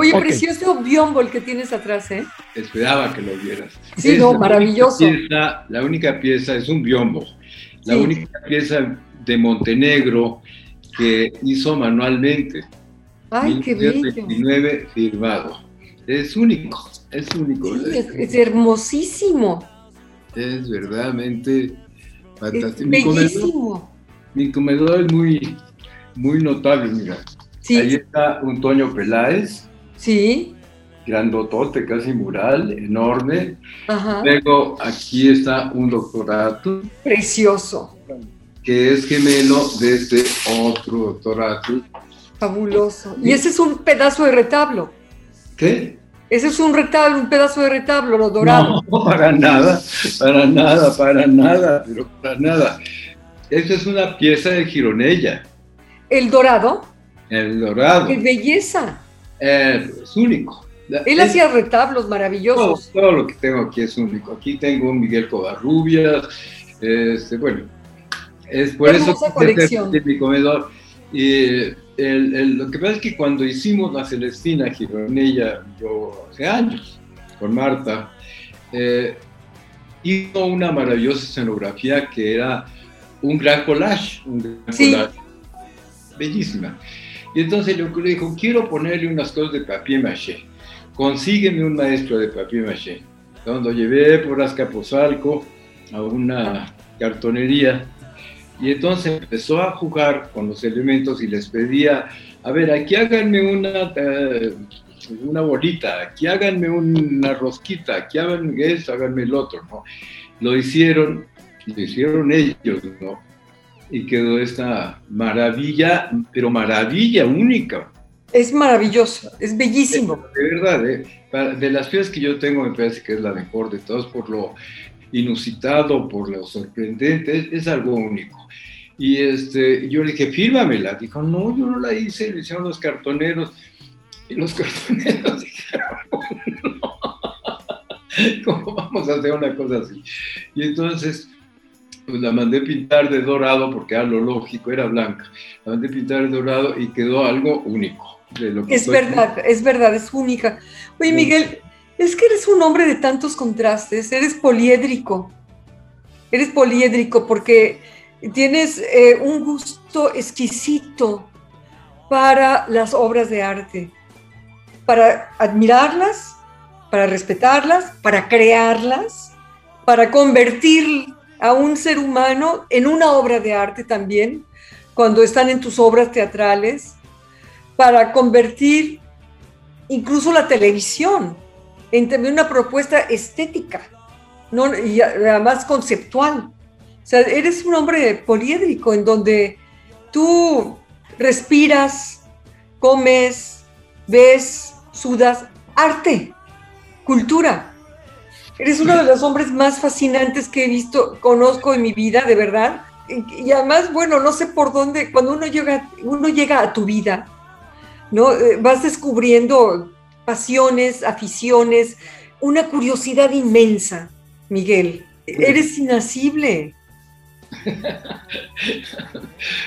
Oye, precioso biombo el que tienes atrás, ¿eh? Esperaba que lo vieras. Sí, no, maravilloso. la única pieza es un biombo. La única pieza de Montenegro que hizo manualmente. Ay, qué bello. firmado. Es único, es único. es, hermosísimo. Es verdaderamente fantástico. bellísimo. Mi comedor, es muy, muy notable, mira. Ahí está un Toño Peláez. Sí. Grandotote, casi mural, enorme. Luego aquí está un doctorado. Precioso. Que es gemelo de este otro doctorado. Fabuloso. Y ese es un pedazo de retablo. ¿Qué? Ese es un retablo, un pedazo de retablo, lo dorado. No, para nada, para nada, para nada, pero para nada. Esa es una pieza de Gironella. ¿El dorado? El dorado. ¡Qué belleza! Es único. Él hacía retablos maravillosos. Todo, lo que tengo aquí es único. Aquí tengo un Miguel Covarrubias, este, bueno, es por eso que de mi comedor. Y lo que pasa es que cuando hicimos la Celestina Gironella, yo hace años, con Marta, eh, hizo una maravillosa escenografía que era un gran collage, un gran collage, bellísima. Y entonces le dijo, quiero ponerle unas cosas de papier maché, consígueme un maestro de papier maché. Cuando llevé por Azcapotzalco a una cartonería, y entonces empezó a jugar con los elementos y les pedía, a ver, aquí háganme una, eh, una bolita, aquí háganme una rosquita, aquí háganme esto, háganme el otro, ¿no? Lo hicieron, lo hicieron ellos, ¿no? Y quedó esta maravilla, pero maravilla única. Es maravilloso, es bellísimo. De, verdad, ¿eh? de las piezas que yo tengo me parece que es la mejor de todas por lo inusitado, por lo sorprendente, es algo único. Y este, yo le dije, fírmamela. Dijo, no, yo no la hice, le hicieron los cartoneros. Y los cartoneros dijeron, no, ¿cómo vamos a hacer una cosa así? Y entonces, pues la mandé pintar de dorado, porque era lo lógico, era blanca. La mandé pintar de dorado y quedó algo único. es verdad, es verdad, es única. Oye, Miguel, es que eres un hombre de tantos contrastes, eres poliédrico. Eres poliédrico porque Tienes eh, un gusto exquisito para las obras de arte, para admirarlas, para respetarlas, para crearlas, para convertir a un ser humano en una obra de arte también, cuando están en tus obras teatrales, para convertir incluso la televisión en también una propuesta estética ¿no? y además conceptual. O sea, eres un hombre poliédrico en donde tú respiras, comes, ves, sudas, arte, cultura. Eres uno de los hombres más fascinantes que he visto, conozco en mi vida, de verdad. Y además, bueno, no sé por dónde, cuando uno llega, uno llega a tu vida, ¿no? Eh, vas descubriendo pasiones, aficiones, una curiosidad inmensa, Miguel. Eres inasible.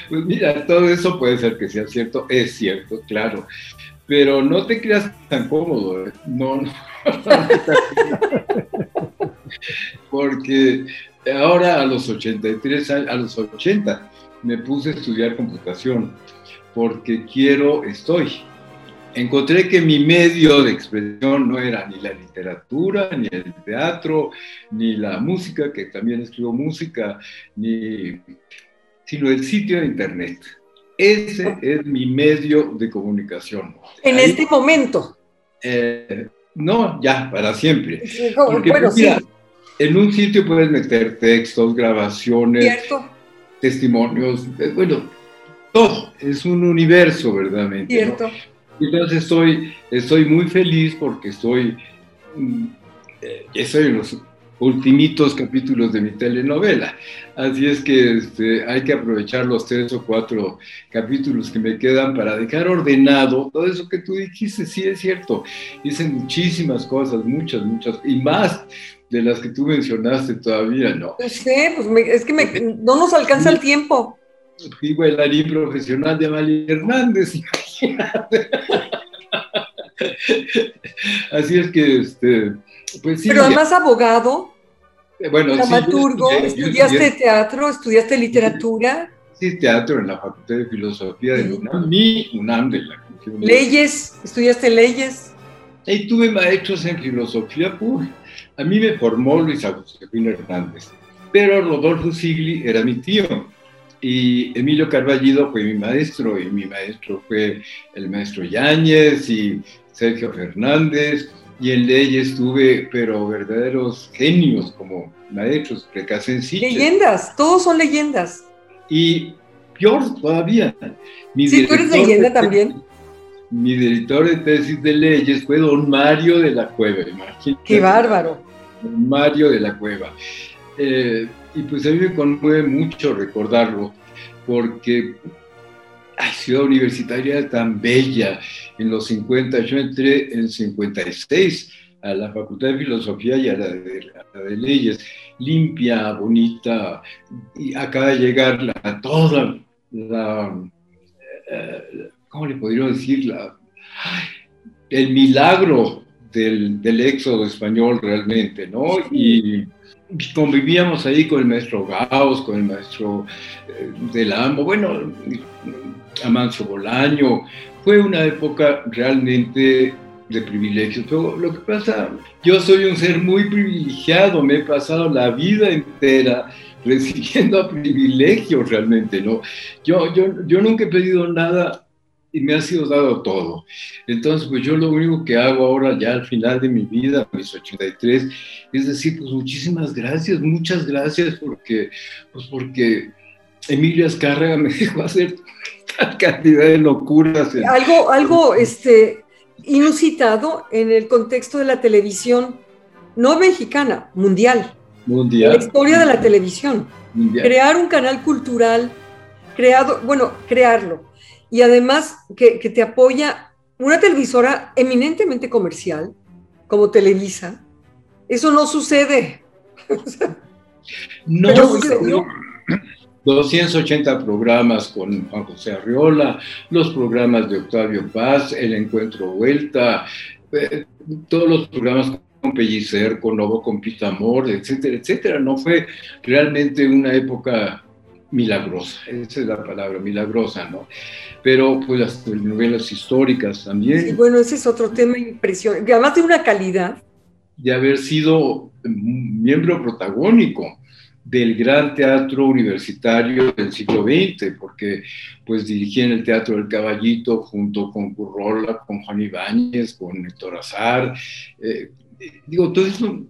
pues mira, todo eso puede ser que sea cierto, es cierto, claro, pero no te creas tan cómodo, ¿eh? no, no. Porque ahora a los 83 años, a los 80, me puse a estudiar computación, porque quiero, estoy, encontré que mi medio de expresión no era ni la literatura, ni el teatro, ni la música, que también escribo música, ni, sino el sitio de internet. Ese es mi medio de comunicación. En este momento. Eh, no, ya, para siempre. Porque, pues, mira, en un sitio puedes meter textos, grabaciones, testimonios, eh, bueno, todo. Es un universo, verdaderamente. Cierto. Entonces estoy, estoy muy feliz porque estoy, mm, eh, estoy en los ultimitos capítulos de mi telenovela. Así es que este, hay que aprovechar los tres o cuatro capítulos que me quedan para dejar ordenado todo eso que tú dijiste. Sí, es cierto. Hice muchísimas cosas, muchas, muchas, y más de las que tú mencionaste todavía, ¿no? Sí, pues es que no nos alcanza el tiempo fui bailarín profesional de Amalia Hernández, Así es que, este, pues sí. Pero además abogado, bueno, dramaturgo, estudiaste teatro, estudiaste literatura. Sí, teatro en la Facultad de Filosofía de UNAM, mi UNAM de la Leyes, estudiaste leyes. Y tuve maestros en filosofía, pues, a mí me formó Luis Agustín Hernández, pero Rodolfo Sigli era mi tío y Emilio Carballido fue mi maestro y mi maestro fue el maestro Yáñez y Sergio Fernández y en leyes tuve, pero verdaderos genios como maestros, sencillos. Leyendas, todos son leyendas. Y peor todavía. Mi sí, tú eres leyenda también mi director de tesis de leyes fue don Mario de la Cueva, imagínate. ¡Qué bárbaro! Don Mario de la Cueva. Eh, y pues a mí me conmueve mucho recordarlo, porque la ciudad universitaria tan bella en los 50, yo entré en 56 a la Facultad de Filosofía y a la de, Leyes, limpia, bonita, y acaba de llegar la, toda la, eh, ¿cómo le podría decir? el milagro del, éxodo español realmente, ¿no? Y convivíamos ahí con el maestro Gauss, con el maestro eh, del Amo, bueno, Amancio Bolaño. Fue una época realmente de privilegios. Pero lo que pasa, yo soy un ser muy privilegiado, me he pasado la vida entera recibiendo privilegios realmente, ¿no? Yo, yo, yo nunca he pedido nada y me ha sido dado todo. Entonces, pues yo lo único que hago ahora, ya al final de mi vida, mis 83, es decir, pues muchísimas gracias, muchas gracias, porque, pues porque Emilia Azcárraga me dejó hacer tal cantidad de locuras. Algo, algo este, inusitado en el contexto de la televisión, no mexicana, mundial. Mundial. La historia de la televisión. Crear un canal cultural, creado, bueno, crearlo y además que, te apoya una televisora eminentemente comercial, como Televisa. Eso no sucede. no, 280 programas con Juan José Arriola, los programas de Octavio Paz, El Encuentro Vuelta, eh, todos los programas con Pellicer, con Novo, con Pitamor, etcétera, etcétera. No fue realmente una época milagrosa, esa es la palabra, milagrosa, ¿no? Pero pues las novelas históricas también. Sí, bueno, ese es otro tema impresionante, además de una calidad. De haber sido miembro protagónico del gran teatro universitario del siglo XX, porque pues dirigí en el Teatro del Caballito junto con Currola, con Juan Ibáñez, con Héctor Azar, eh, digo, todo eso,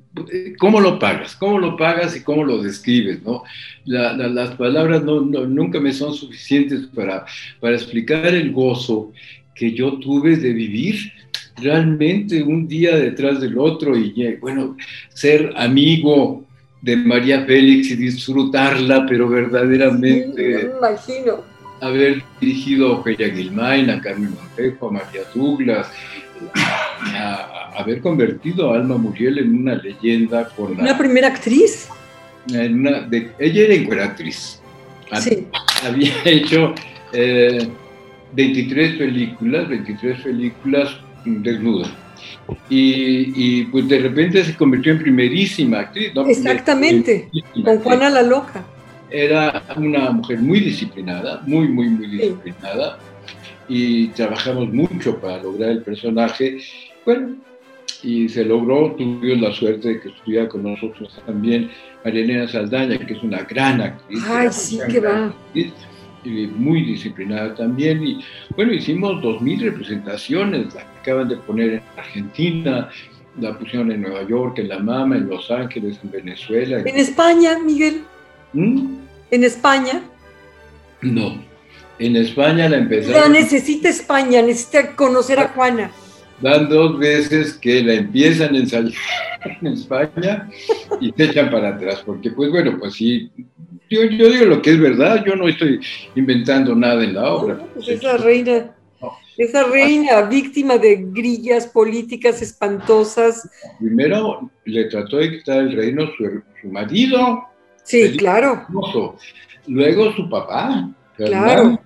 ¿cómo lo pagas? ¿Cómo lo pagas y cómo lo describes? ¿no? las palabras no, nunca me son suficientes para, para explicar el gozo que yo tuve de vivir realmente un día detrás del otro y, bueno, ser amigo de María Félix y disfrutarla, pero verdaderamente... imagino. Haber dirigido a Ofelia Gilmain, a Carmen Montejo, a María Douglas, a, haber convertido a Alma Muriel en una leyenda con la... ¿Una primera actriz? En una, de, ella era encueratriz. Sí. Había hecho 23 eh, películas, 23 películas desnuda. Y, pues de repente se convirtió en primerísima actriz. Exactamente, con Juana la Loca. Era una mujer muy disciplinada, muy, muy, muy disciplinada. Y trabajamos mucho para lograr el personaje. Bueno, y se logró, tuvimos la suerte de que estuviera con nosotros también Marielena Saldaña, que es una gran actriz. Ay, sí, que va. Muy disciplinada también. Y bueno, hicimos dos mil representaciones, la acaban de poner en Argentina, la pusieron en Nueva York, en La Mama, en Los Ángeles, en Venezuela. ¿En España, Miguel? ¿Mm? ¿En España? No, en España la empezaron. La necesita España, necesita conocer a Juana dan dos veces que la empiezan a ensayar en España y se echan para atrás, porque pues bueno, pues sí, yo, yo digo lo que es verdad, yo no estoy inventando nada en la obra. pues esa reina, esa reina víctima de grillas políticas espantosas. Primero le trató de quitar el reino su, marido. Sí, claro. Luego su papá. Claro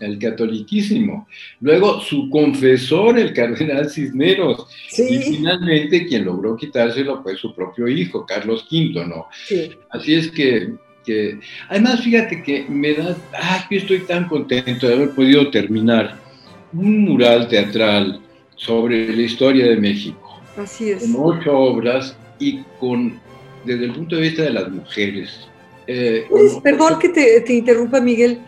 el catoliquísimo. Luego su confesor, el cardenal Cisneros. Y finalmente quien logró quitárselo fue su propio hijo, Carlos V, ¿no? Así es que, que, además fíjate que me da, ah, yo estoy tan contento de haber podido terminar un mural teatral sobre la historia de México. Así es. Con ocho obras y con, desde el punto de vista de las mujeres. Eh, pues, perdón que te, te interrumpa, Miguel.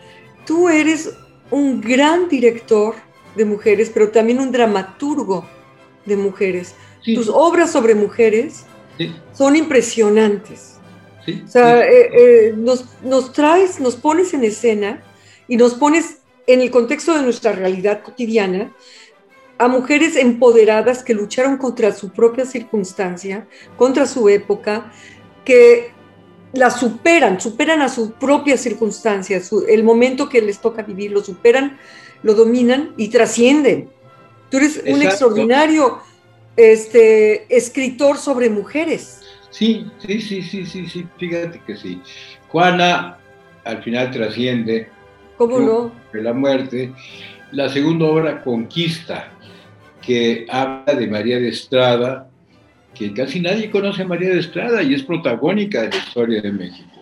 Tú eres un gran director de mujeres, pero también un dramaturgo de mujeres. Tus obras sobre mujeres son impresionantes. O sea, eh, eh, nos, nos traes, nos pones en escena y nos pones en el contexto de nuestra realidad cotidiana a mujeres empoderadas que lucharon contra su propia circunstancia, contra su época, que la superan, superan a sus propias circunstancias, el momento que les toca vivir, lo superan, lo dominan y trascienden. Tú eres un extraordinario este, escritor sobre mujeres. Sí, sí, sí, sí, sí, sí, fíjate que sí. Juana al final trasciende. ¿Cómo no? De la muerte. La segunda obra, Conquista, que habla de María de Estrada, que casi nadie conoce a María de Estrada y es protagónica de la historia de México.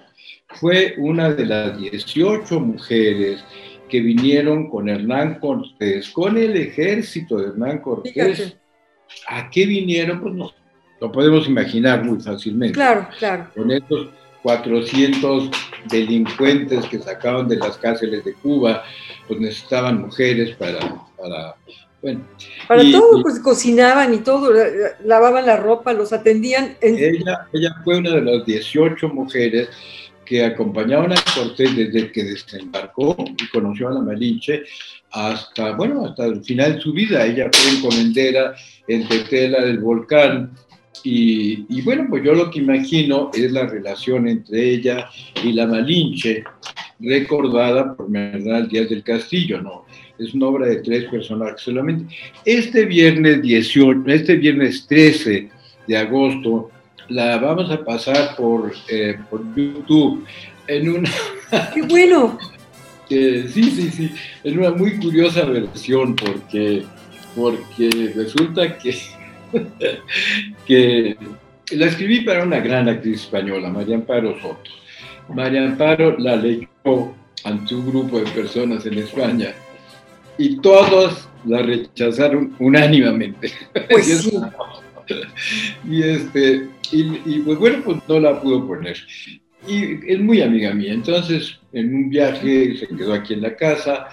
Fue una de las 18 mujeres que vinieron con Hernán Cortés, con el ejército de Hernán Cortés. ¿A qué vinieron? Pues no, lo podemos imaginar muy fácilmente. Claro, claro. Con estos 400 delincuentes que sacaban de las cárceles de Cuba, pues necesitaban mujeres para, para bueno, Para todo, pues cocinaban y todo, lavaban la ropa, los atendían. Ella, ella fue una de las 18 mujeres que acompañaban a Cortés desde que desembarcó y conoció a la Malinche hasta, bueno, hasta el final de su vida. Ella fue encomendera en Tetela del Volcán. Y, y, bueno, pues yo lo que imagino es la relación entre ella y la Malinche, recordada por Bernal Díaz del Castillo, ¿no? es una obra de tres personajes solamente. Este viernes 18, este viernes 13 de agosto, la vamos a pasar por, eh, por YouTube en una... ¡Qué bueno! sí, sí, sí, en una muy curiosa versión porque, porque resulta que, que la escribí para una gran actriz española, María Amparo Soto. María Amparo la leyó ante un grupo de personas en España y todos la rechazaron unánimemente. Pues sí. y, este, y, pues bueno, pues no la pudo poner. Y es muy amiga mía, entonces en un viaje se quedó aquí en la casa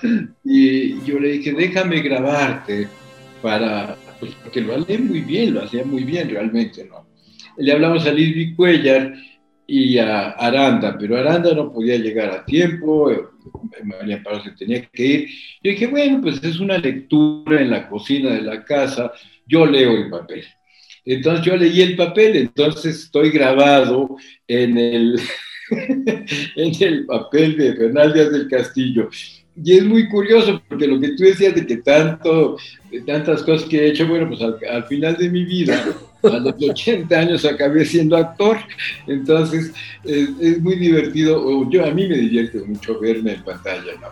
y yo le dije, déjame grabarte para, pues porque lo hablé muy bien, lo hacía muy bien realmente, ¿no? Le hablamos a Liz Cuellar y a Aranda, pero Aranda no podía llegar a tiempo, María Amparo se tenía que ir. Yo dije, bueno, pues es una lectura en la cocina de la casa, yo leo el papel. Entonces yo leí el papel, entonces estoy grabado en el, en el papel de Bernal Díaz del Castillo. Y es muy curioso porque lo que tú decías de que tanto, de tantas cosas que he hecho, bueno, pues al final de mi vida a los 80 años acabé siendo actor, entonces es, muy divertido, yo a mí me divierte mucho verme en pantalla, ¿no?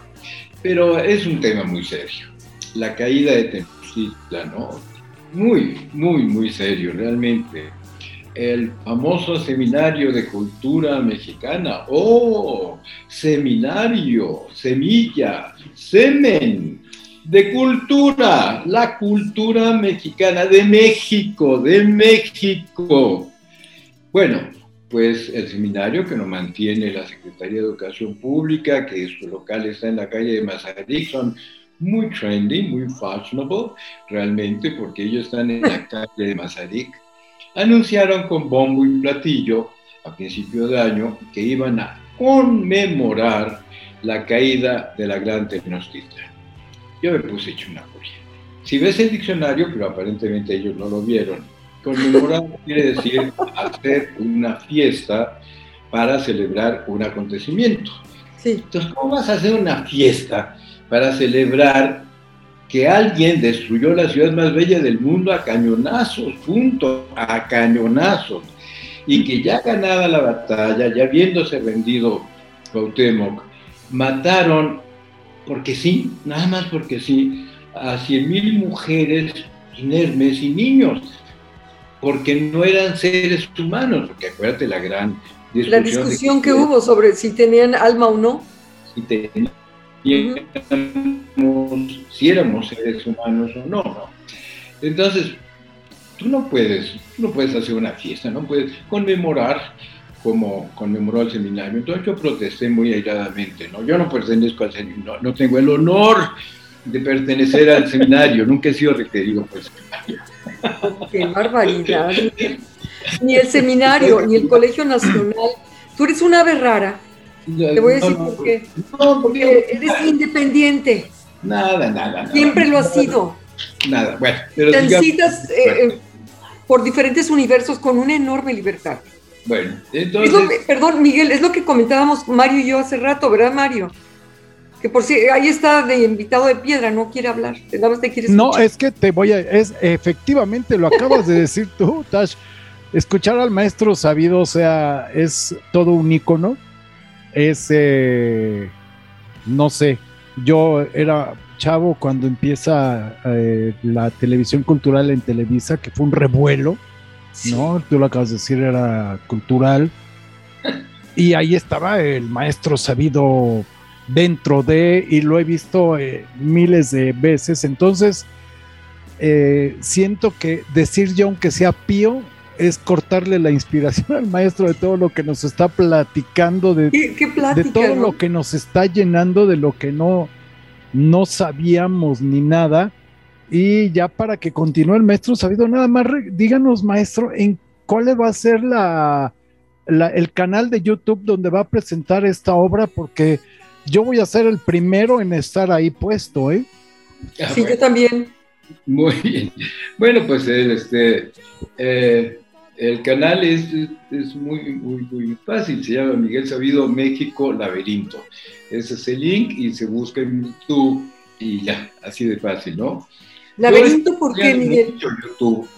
Pero es un tema muy serio, la caída de Tenochtitlan, ¿no? Muy, muy, muy serio, realmente. El famoso seminario de cultura mexicana, ¡oh! Seminario, semilla, semen, de cultura, la cultura mexicana de México, de México. Bueno, pues el seminario que nos mantiene la Secretaría de Educación Pública, que su local está en la calle de Mazarik, son muy trendy, muy fashionable, realmente, porque ellos están en la calle de Mazarik. Anunciaron con bombo y platillo a principio de año que iban a conmemorar la caída de la Gran Tenochtitlan yo me puse hecho una furia. Si ves el diccionario, pero aparentemente ellos no lo vieron, conmemorar quiere decir hacer una fiesta para celebrar un acontecimiento. Sí. Entonces, ¿cómo vas a hacer una fiesta para celebrar que alguien destruyó la ciudad más bella del mundo a cañonazos, punto, a cañonazos, y que ya ganada la batalla, ya habiéndose rendido Cuauhtémoc, mataron porque sí, nada más porque sí, a 100 mil mujeres inermes y niños, porque no eran seres humanos, porque acuérdate la gran discusión. La discusión que, hubo sobre si tenían alma o no. Si teníamos, si éramos seres humanos o no, ¿no? Entonces, tú no puedes, no puedes hacer una fiesta, no puedes conmemorar como conmemoró el seminario. Entonces yo protesté muy airadamente, ¿no? Yo no pertenezco al seminario, no, tengo el honor de pertenecer al seminario, nunca he sido requerido por el seminario. ¡Qué barbaridad! Ni el seminario, ni el Colegio Nacional. Tú eres una ave rara. Te voy a decir por qué. porque eres independiente. Nada, nada, nada. Siempre lo has sido. Nada, bueno. Pero Transitas eh, eh, por diferentes universos con una enorme libertad. Bueno, entonces... perdón, Miguel, es lo que comentábamos Mario y yo hace rato, ¿verdad, Mario? Que por si ahí está de invitado de piedra, no quiere hablar. No, es que te voy a. Es, efectivamente, lo acabas de decir tú, Tash. Escuchar al maestro sabido, o sea, es todo un ícono. Es. Eh, no sé. Yo era chavo cuando empieza eh, la televisión cultural en Televisa, que fue un revuelo ¿no? Tú lo acabas de decir, era cultural. Y ahí estaba el maestro sabido dentro de, y lo he visto eh, miles de veces. Entonces, eh, siento que decir yo, aunque sea pío, es cortarle la inspiración al maestro de todo lo que nos está platicando, de, de todo lo que nos está llenando, de lo que no, no sabíamos ni nada. Y ya para que continúe el maestro sabido, nada más díganos, maestro, en cuál va a ser la, el canal de YouTube donde va a presentar esta obra, porque yo voy a ser el primero en estar ahí puesto, ¿eh? Sí, yo también. Muy bien. Bueno, pues el, este, eh, el canal es, es muy, muy, muy, fácil, se llama Miguel Sabido México Laberinto. Ese es el link y se busca en YouTube y ya, así de fácil, ¿no? ¿Laberinto por qué, Miguel? YouTube,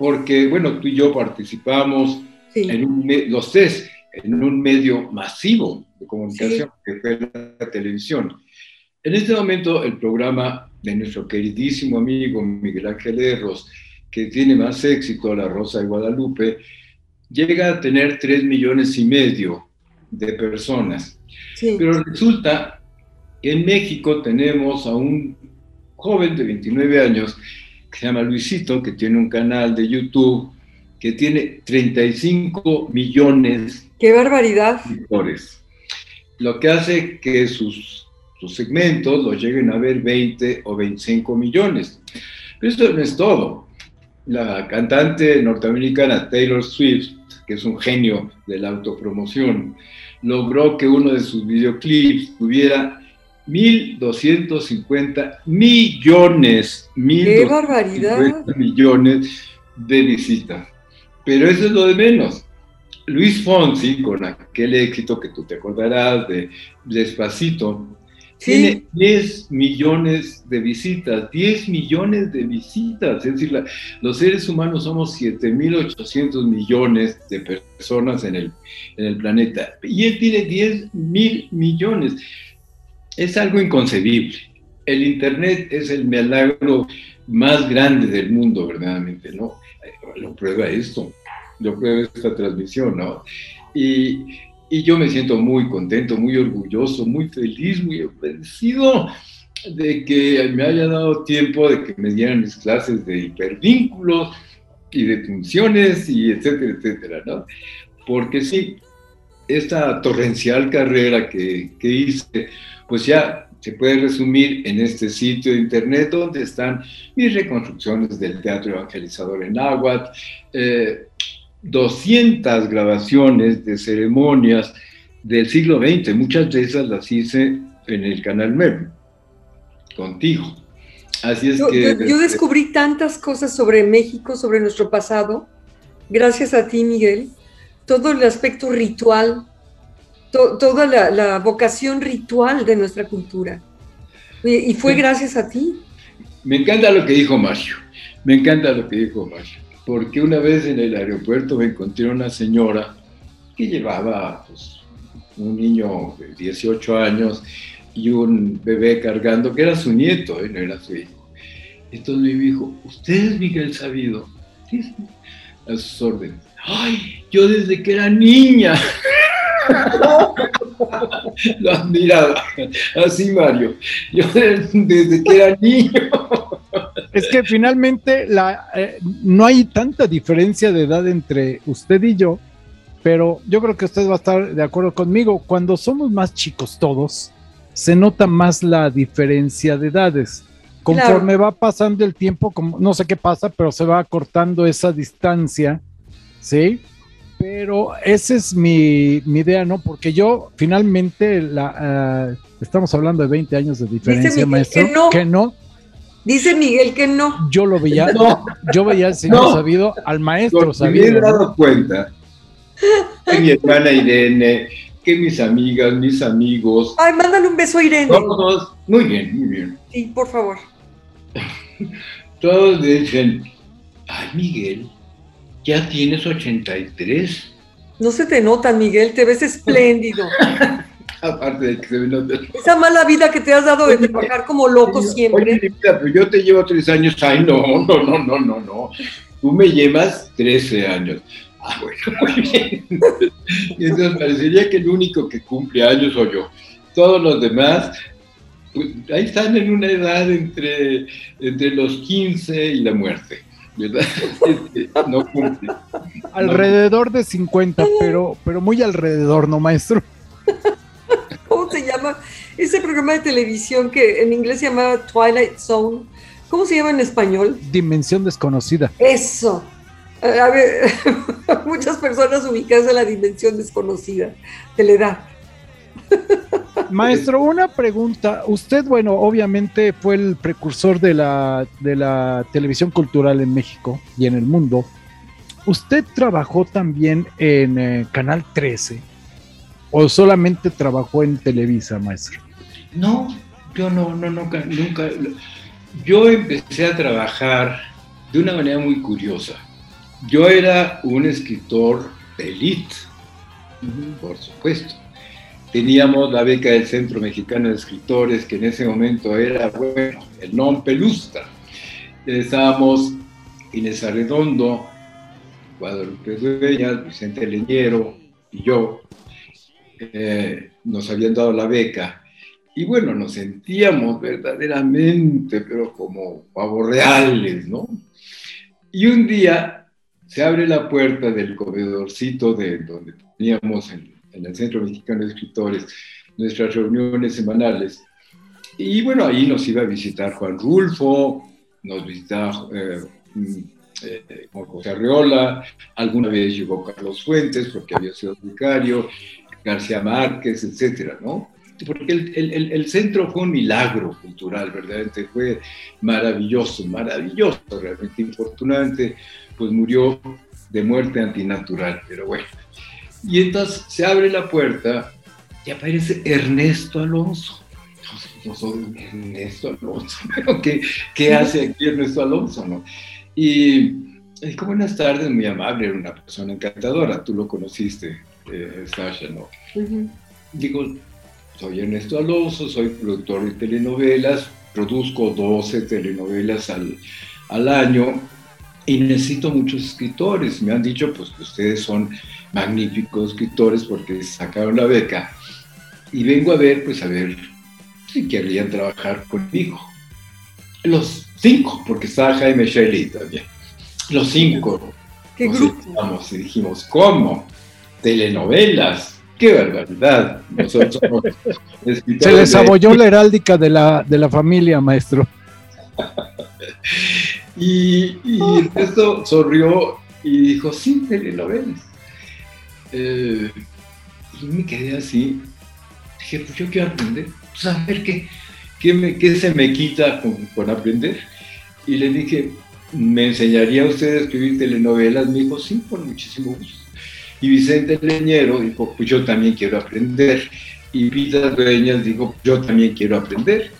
porque, bueno, tú y yo participamos en un, los tres en un medio masivo de comunicación que fue la televisión. En este momento, el programa de nuestro queridísimo amigo Miguel Ángel Erros, que tiene más éxito, La Rosa de Guadalupe, llega a tener tres millones y medio de personas. Pero resulta que en México tenemos a un joven de 29 años que se llama Luisito, que tiene un canal de YouTube que tiene 35 millones. ¡Qué barbaridad! De Lo que hace que sus, sus segmentos los lleguen a ver 20 o 25 millones. Pero esto no es todo. La cantante norteamericana Taylor Swift, que es un genio de la autopromoción, logró que uno de sus videoclips tuviera 1.250 millones, ¡Qué barbaridad! millones de visitas. Pero eso es lo de menos. Luis Fonsi, con aquel éxito que tú te acordarás de Despacito, tiene 10 millones de visitas, 10 millones de visitas. Es decir, los seres humanos somos 7.800 millones de personas en el, en el planeta. Y él tiene 10 mil millones es algo inconcebible. El Internet es el milagro más grande del mundo, verdaderamente, ¿no? Lo prueba esto, lo prueba esta transmisión, ¿no? Y, y yo me siento muy contento, muy orgulloso, muy feliz, muy agradecido de que me haya dado tiempo de que me dieran mis clases de hipervínculos y de funciones y etcétera, etcétera, ¿no? Porque sí, esta torrencial carrera que, que hice pues ya se puede resumir en este sitio de internet donde están mis reconstrucciones del teatro evangelizador en Aguat, 200 eh, grabaciones de ceremonias del siglo XX, muchas de esas las hice en el canal MEM, contigo. Así es yo, que... Yo, descubrí tantas cosas sobre México, sobre nuestro pasado, gracias a ti, Miguel, todo el aspecto ritual toda la, vocación ritual de nuestra cultura. Y fue gracias a ti. Me encanta lo que dijo Mario, me encanta lo que dijo Mario, porque una vez en el aeropuerto me encontré una señora que llevaba pues, un niño de 18 años y un bebé cargando, que era su nieto, ¿eh? no era su hijo. Entonces me dijo, ¿usted es Miguel Sabido? Sí, a sus órdenes. ¡Ay! Yo desde que era niña. Lo admiraba. Así, Mario. Yo desde que era niño. Es que finalmente la, eh, no hay tanta diferencia de edad entre usted y yo, pero yo creo que usted va a estar de acuerdo conmigo. Cuando somos más chicos todos, se nota más la diferencia de edades. Conforme va pasando el tiempo, como, no sé qué pasa, pero se va acortando esa distancia, ¿sí? Pero esa es mi, idea, ¿no? Porque yo finalmente, la, uh, estamos hablando de 20 años de diferencia, maestro, que no. que no. Dice Miguel que no. Yo lo veía, no. yo veía al señor sabido, al maestro sabido. Me he dado cuenta que mi hermana Irene, que mis amigas, mis amigos. Ay, mándale un beso a Irene. Todos, muy bien, muy bien. Sí, por favor. Todos dicen, ay, Miguel, ya tienes 83. No se te nota, Miguel, te ves espléndido. Aparte de que se me nota. Esa mala vida que te has dado de trabajar como loco siempre. Oye, pero yo te llevo tres años. Ay, no, no, no, no, no, no. Tú me llevas 13 años. Ah, bueno, muy bien. Entonces parecería que el único que cumple años soy yo. Todos los demás, pues, ahí están en una edad entre, entre los 15 y la muerte. ¿Verdad? Este, no cumple. Alrededor de 50, pero, pero muy alrededor, ¿no, maestro? ¿Cómo se llama? Ese programa de televisión que en inglés se llamaba Twilight Zone. ¿Cómo se llama en español? Dimensión desconocida. Eso. A ver, muchas personas ubicadas en la dimensión desconocida de la edad. Maestro, una pregunta. Usted, bueno, obviamente fue el precursor de la, de la televisión cultural en México y en el mundo. ¿Usted trabajó también en eh, Canal 13 o solamente trabajó en Televisa, maestro? No, yo no, no, nunca, nunca. Yo empecé a trabajar de una manera muy curiosa. Yo era un escritor de por supuesto Teníamos la beca del Centro Mexicano de Escritores, que en ese momento era, bueno, el non pelustra. Estábamos Inés Arredondo, Guadalupe Dueñas, Vicente Leñero y yo. Eh, nos habían dado la beca. Y bueno, nos sentíamos verdaderamente, pero como pavos reales, ¿no? Y un día se abre la puerta del comedorcito de donde teníamos en en el Centro Mexicano de Escritores, nuestras reuniones semanales. Y bueno, ahí nos iba a visitar Juan Rulfo, nos visitaba eh, mm, eh, José Arreola, alguna vez llegó Carlos Fuentes, porque había sido vicario, García Márquez, etcétera, ¿no? Porque el, el, el, centro fue un milagro cultural, verdaderamente fue maravilloso, maravilloso, realmente. Infortunadamente, pues murió de muerte antinatural, pero bueno. Y entonces se abre la puerta y aparece Ernesto Alonso. No soy Ernesto Alonso, ¿qué, qué hace aquí Ernesto Alonso? No? Y dijo, buenas tardes, muy amable, era una persona encantadora, tú lo conociste, eh, Sasha, ¿no? Digo, soy Ernesto Alonso, soy productor de telenovelas, produzco 12 telenovelas al, al año y necesito muchos escritores. Me han dicho pues que ustedes son magníficos escritores porque sacaron la beca. Y vengo a ver, pues a ver si querrían trabajar conmigo. Los cinco, porque estaba Jaime Shelley también. Los cinco. ¿Qué grupo? y dijimos, ¿cómo? Telenovelas. ¡Qué barbaridad! Se les abolló la heráldica de la, de la familia, maestro. y, y esto sonrió y dijo, sí, telenovelas. Eh, y me quedé así. Dije, pues yo quiero aprender. Pues a ver qué, qué, se me quita con, aprender. Y le dije, ¿me enseñaría usted a escribir telenovelas? Me dijo, sí, por muchísimo gusto. Y Vicente Leñero dijo, pues yo también quiero aprender. Y Pita Dueñas dijo, yo también quiero aprender.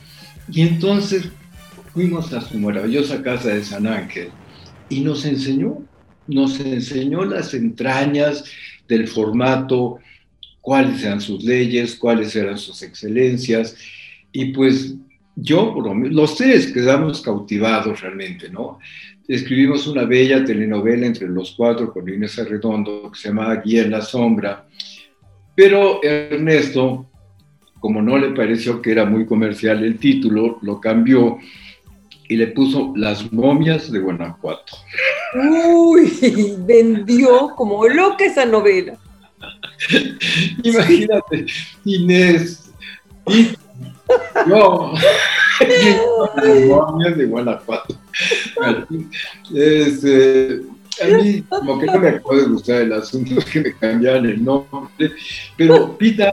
Y entonces fuimos a su maravillosa casa de San Ángel y nos enseñó, nos enseñó las entrañas del formato cuáles eran sus leyes, cuáles eran sus excelencias, y pues yo, los tres quedamos cautivados realmente, ¿no? Escribimos una bella telenovela entre los cuatro con Inés Arredondo que se llamaba Guía en la Sombra, pero Ernesto, como no le pareció que era muy comercial el título, lo cambió y le puso Las momias de Guanajuato. Uy, vendió como loca esa novela. Imagínate, Inés, y yo, las momias de Guanajuato. Este, a mí como que no me puede gustar el asunto que me cambiaran el nombre, pero Pita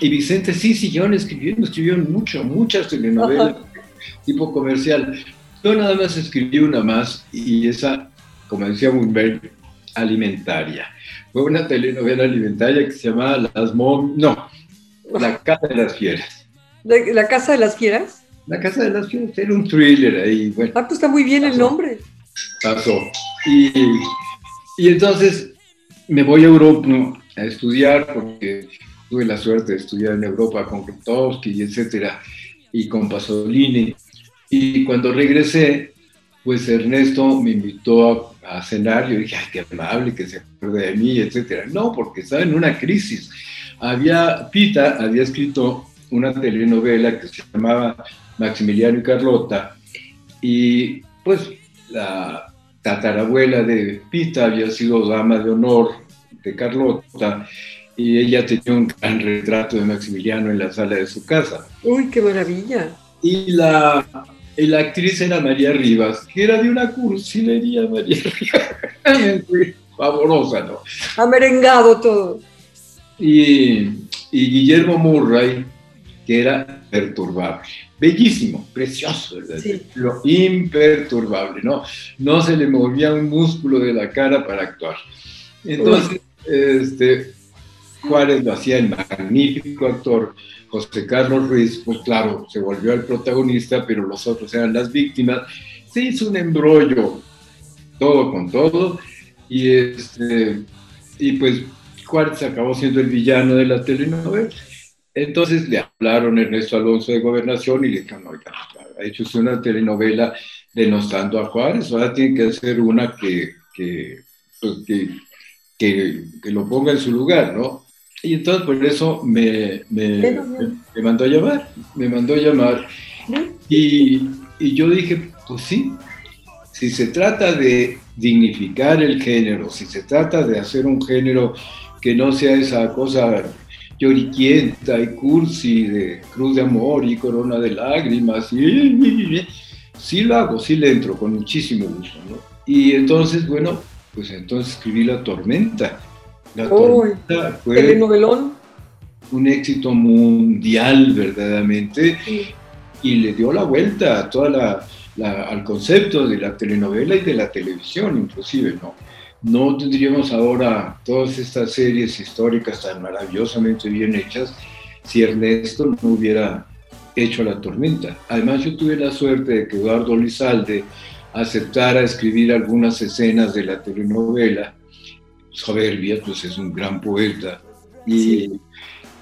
y Vicente sí siguieron escribiendo, escribieron mucho, muchas telenovelas tipo comercial. Yo nada más escribí una más y esa, como decía bien, alimentaria. Fue una telenovela alimentaria que se llamaba Las Mom... No, La Casa de las Fieras. ¿La, Casa de las Fieras? La Casa de las Fieras, era un thriller ahí. Bueno, ah, pues está muy bien el nombre. Pasó. Y, y entonces me voy a Europa a estudiar porque tuve la suerte de estudiar en Europa con Krutowski y etcétera, y con Pasolini. Y cuando regresé, pues Ernesto me invitó a, cenar. Yo dije, ay, qué amable que se acuerde de mí, etcétera. No, porque estaba en una crisis. Había, Pita había escrito una telenovela que se llamaba Maximiliano y Carlota, y pues la tatarabuela de Pita había sido dama de honor de Carlota, y ella tenía un gran retrato de Maximiliano en la sala de su casa. ¡Uy, qué maravilla! Y la y la actriz era María Rivas, que era de una cursilería, María Rivas, favorosa, ¿no? Ha merengado todo. Y, y Guillermo Murray, que era perturbable, bellísimo, precioso, ¿verdad? Sí. Lo imperturbable, ¿no? No se le movía un músculo de la cara para actuar. Entonces, este, Juárez lo hacía el magnífico actor José Carlos Ruiz, pues claro, se volvió el protagonista, pero los otros eran las víctimas. Se hizo un embrollo, todo con todo, y, este, y pues Juárez acabó siendo el villano de la telenovela. Entonces le hablaron Ernesto Alonso de Gobernación y le dijeron, oiga, ha hecho usted una telenovela denostando a Juárez, ahora tiene que hacer una que, que, pues, que, que lo ponga en su lugar, ¿no? Y entonces por eso me, me, me, mandó a llamar, me mandó a llamar. Y, y, yo dije, pues sí, si se trata de dignificar el género, si se trata de hacer un género que no sea esa cosa lloriquienta y cursi de cruz de amor y corona de lágrimas, y, sí lo hago, sí le entro con muchísimo gusto. ¿no? Y entonces, bueno, pues entonces escribí La Tormenta la tormenta fue un éxito mundial verdaderamente y le dio la vuelta a toda la, al concepto de la telenovela y de la televisión inclusive, ¿no? No tendríamos ahora todas estas series históricas tan maravillosamente bien hechas si Ernesto no hubiera hecho La Tormenta. Además yo tuve la suerte de que Eduardo Lizalde aceptara escribir algunas escenas de la telenovela soberbia, pues es un gran poeta. Y,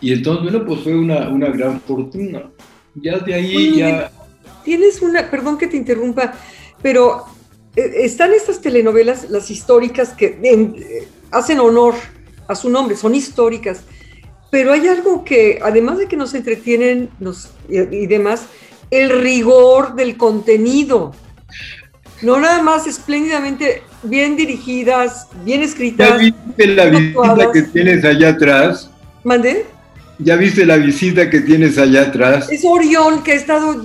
y entonces, bueno, pues fue una, una gran fortuna. Ya de ahí ya... Tienes una, perdón que te interrumpa, pero eh, están estas telenovelas, las históricas, que eh, hacen honor a su nombre, son históricas, pero hay algo que, además de que nos entretienen nos, y demás, el rigor del contenido. No nada más espléndidamente bien dirigidas, bien escritas. ¿Ya viste la visita que tienes allá atrás? ¿Mandé? ¿Ya viste la visita que tienes allá atrás? Es Orión que ha estado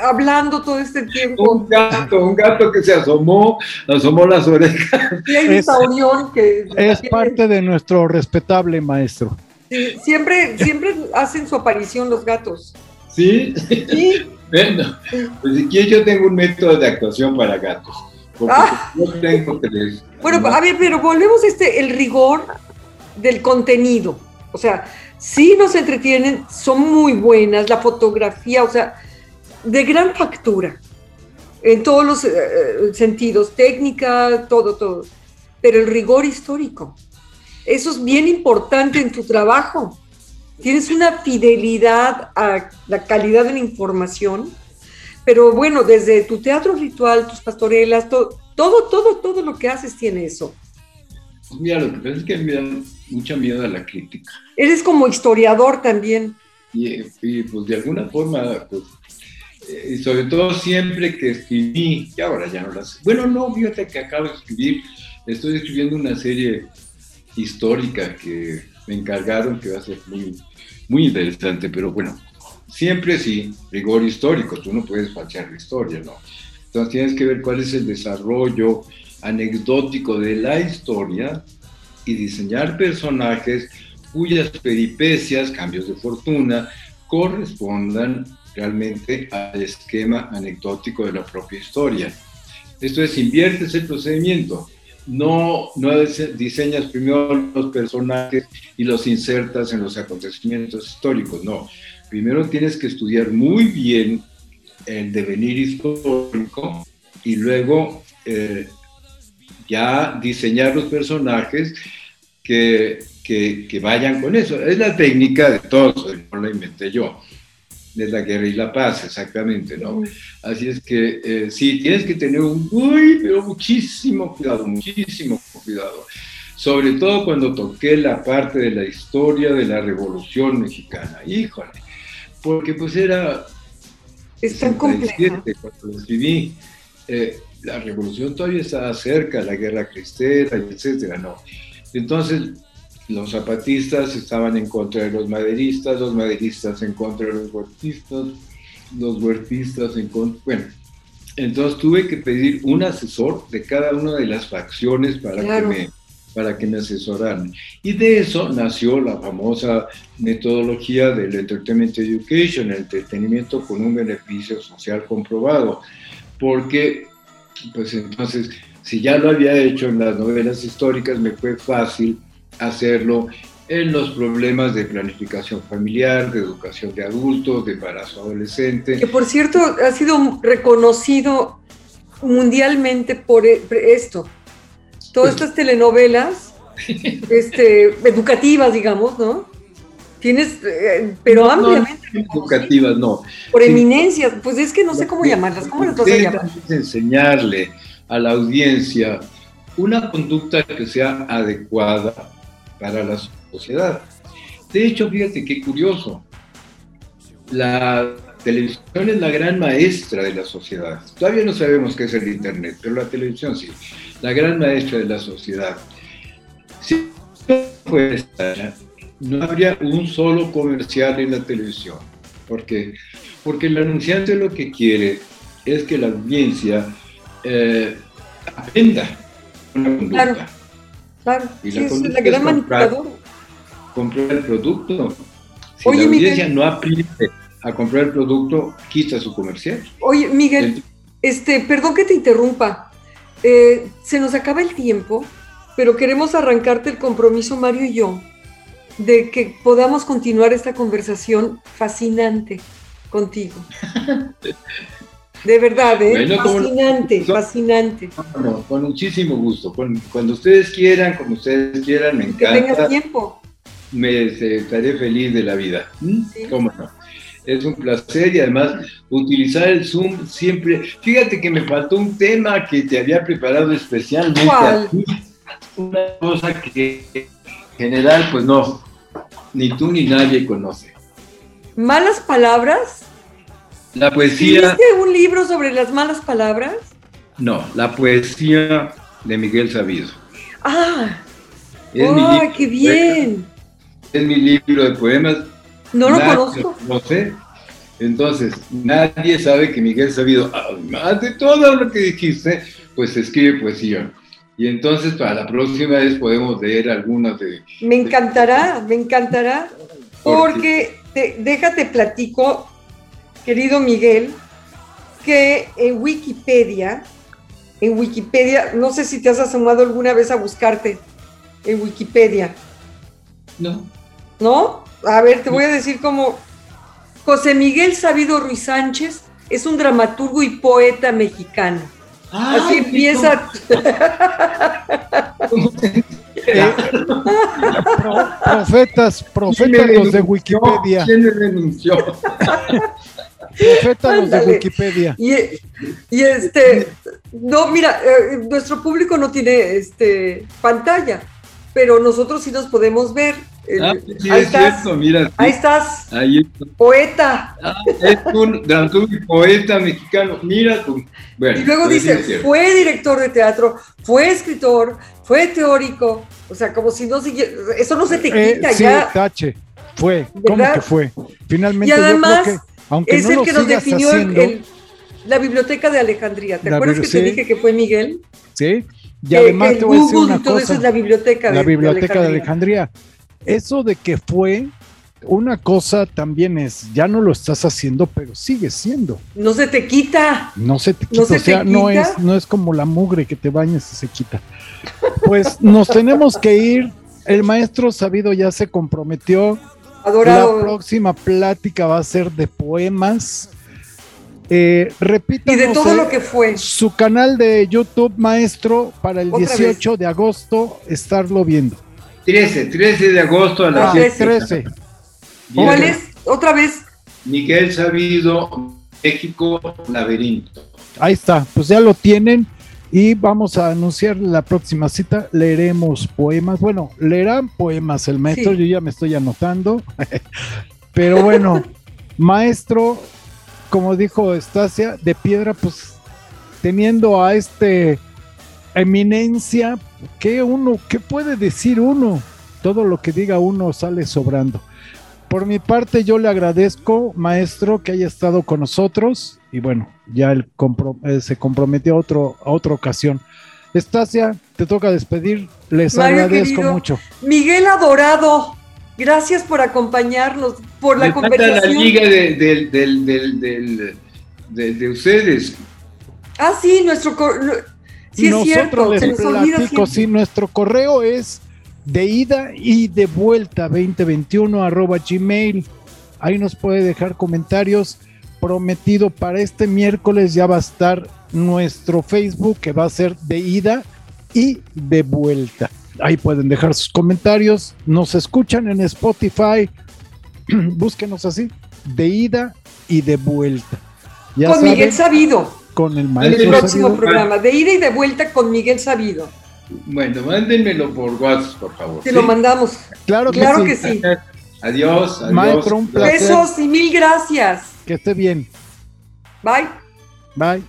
hablando todo este tiempo. Un gato, un gato que se asomó, asomó las orejas. Y ahí está Orión que... Es parte de nuestro respetable maestro. Sí, siempre, siempre hacen su aparición los gatos. ¿Sí? Sí. Bueno, pues si quieres yo tengo un método de actuación para gatos. Ah. Bueno, a ver, pero volvemos a este, el rigor del contenido. O sea, sí nos entretienen, son muy buenas, la fotografía, o sea, de gran factura, en todos los eh, eh, sentidos, técnica, todo, todo. Pero el rigor histórico, eso es bien importante en tu trabajo. Tienes una fidelidad a la calidad de la información, pero bueno, desde tu teatro ritual, tus pastorelas, todo, todo, todo, todo lo que haces tiene eso. Mira, lo que pasa es que me da mucha miedo a la crítica. Eres como historiador también. Y, pues de alguna forma, pues, eh, y sobre todo siempre que escribí, y ahora ya no las... Bueno, no, fíjate que acabo de escribir, estoy escribiendo una serie histórica que me encargaron, que va a ser muy, muy interesante, pero bueno, siempre sí, rigor histórico, tú no puedes falsear la historia, ¿no? Entonces tienes que ver cuál es el desarrollo anecdótico de la historia y diseñar personajes cuyas peripecias, cambios de fortuna, correspondan realmente al esquema anecdótico de la propia historia. Esto es, inviertes el procedimiento, no, no diseñas primero los personajes y los insertas en los acontecimientos históricos, no. Primero tienes que estudiar muy bien el devenir histórico y luego eh, ya diseñar los personajes que, que, vayan con eso. Es la técnica de todos, no la inventé yo, de la guerra y la paz, exactamente, ¿no? Así es que eh, sí, tienes que tener un muy, pero muchísimo cuidado, muchísimo cuidado. Sobre todo cuando toqué la parte de la historia de la Revolución Mexicana. Híjole, porque pues era... Es tan complejo. Cuando escribí, eh, la revolución todavía estaba cerca, la guerra cristera, etcétera, no. Entonces, los zapatistas estaban en contra de los maderistas, los maderistas en contra de los huertistas, los huertistas en contra, bueno, entonces tuve que pedir un asesor de cada una de las facciones para que me para que me asesoraran. Y de eso nació la famosa metodología del Entertainment Education, el entretenimiento con un beneficio social comprobado, porque pues entonces, si ya lo había hecho en las novelas históricas, me fue fácil hacerlo en los problemas de planificación familiar, de educación de adultos, de embarazo adolescente. Que por cierto ha sido reconocido mundialmente por e, esto. Todas pues estas telenovelas este, educativas, digamos, ¿no? Tienes, eh, pero ampliamente. educativas, no. Por eminencias, pues es que no sé cómo llamarlas. ¿Cómo las vas a llamar? enseñarle a la audiencia una conducta que sea adecuada para la sociedad. De hecho, fíjate qué curioso. La televisión es la gran maestra de la sociedad. Todavía no sabemos qué es el Internet, pero la televisión sí. La gran maestra de la sociedad. Si esta, no habría un solo comercial en la televisión. ¿Por qué? Porque el anunciante lo que quiere es que la audiencia eh, aprenda una conducta. Claro. Y la es la gran manipuladora. Comprar el producto. Si la audiencia no aprende a comprar el producto, quita su comercial. Oye, Miguel, este, perdón que te interrumpa. Eh, se nos acaba el tiempo, pero queremos arrancarte el compromiso, Mario y yo, de que podamos continuar esta conversación fascinante contigo. De verdad, ¿eh? fascinante, fascinante. con muchísimo gusto. cuando ustedes quieran, como ustedes quieran, me encanta. Que tengas tiempo. Me estaré feliz de la vida. ¿Mm? ¿Cómo no? Es un placer y además utilizar el Zoom siempre. Fíjate que me faltó un tema que te había preparado especialmente. ¿Cuál? Una cosa que general, pues no, ni tú ni nadie conoce. ¿Malas palabras? La poesía. ¿Viste un libro sobre las malas palabras? No, la poesía de Miguel Sabido. Ah, ¡Oh, qué bien! Es mi libro de poemas. No lo conozco. No sé. Entonces, nadie sabe que Miguel Sabido, además de todo lo que dijiste, pues escribe poesía. Y entonces para la próxima vez podemos leer algunas de... Me encantará, me encantará, porque déjate platico, querido Miguel, que en Wikipedia, en Wikipedia, no sé si te has asomado alguna vez a buscarte en Wikipedia. No. ¿No? A ver, te voy a decir como José Miguel Sabido Ruiz Sánchez es un dramaturgo y poeta mexicano Así empieza. Pro- profetas, profetas ¿Quién me los de? Wikipedia. ¿Quién me denunció? Profetas los de. Wikipedia. Y, y este, no, mira, eh, nuestro público no tiene este pantalla, pero nosotros sí nos podemos ver. El- Ah, sí, ahí es estás, cierto, mira. sí. ahí estás, Ahí está. poeta. Ah, es un dramaturgo poeta mexicano. Mira tú. Bueno, Y luego dice, fue director de teatro, fue escritor, fue teórico, o sea, como si no siguiera, eso no se te Eh, quita sí, ya. Tache. Fue. ¿Cómo que fue? Finalmente Y además, yo creo que, aunque Es no el lo que nos definió el- haciendo, el- la biblioteca de Alejandría. ¿Te acuerdas que te dije que fue Miguel? ¿sí? Y Que- además te voy a decir una todo eso es la biblioteca de la biblioteca de Alejandría. Alejandría. Eso de que fue una cosa también es, ya no lo estás haciendo, pero sigue siendo. No se te quita. No se te ¿No quita, se o sea, no es, no es como la mugre que te bañas y se quita. Pues nos tenemos que ir. El maestro sabido ya se comprometió. La Adorado. próxima plática va a ser de poemas. Eh, Y de todo lo que fue. su canal de YouTube, maestro, para el Otra 18 de agosto estarlo viendo. 13, 13 de agosto a las Ah, 7. 13. ¿Cuál es? Otra vez. Miguel Sabido, México, Laberinto. Ahí está, pues ya lo tienen y vamos a anunciar la próxima cita. Leeremos poemas. Bueno, leerán poemas el maestro, Sí. yo ya me estoy anotando. Pero bueno, maestro, como dijo Estacia, de piedra, pues teniendo a este eminencia, ¿qué uno, qué puede decir uno? Todo lo que diga uno sale sobrando. Por mi parte, yo le agradezco, maestro, que haya estado con nosotros y bueno, ya él compro- eh, se comprometió a, otro, a otra ocasión. Estacia, te toca despedir, les Mario, agradezco querido. mucho. Miguel Adorado. Gracias por acompañarnos, por la Me la conversación. liga de, ustedes. Ah, sí, nuestro. Sí, es Nosotros cierto. Se les platico, sí, nuestro correo es de ida y de vuelta 2021 arroba gmail. Ahí nos puede dejar comentarios. Prometido para este miércoles ya va a estar nuestro Facebook que va a ser de ida y de vuelta. Ahí pueden dejar sus comentarios. Nos escuchan en Spotify. Búsquenos así, de ida y de vuelta. Ya Con saben, Miguel Sabido. con el En maestro el próximo Sabido. programa. De ida y de vuelta con Miguel Sabido. Bueno, mándenmelo por WhatsApp, por favor. Te ¿sí? lo mandamos. Claro que Claro sí. que sí. Adiós, adiós. Maestro, un placer. Besos y mil gracias. Que esté bien. Bye. Bye.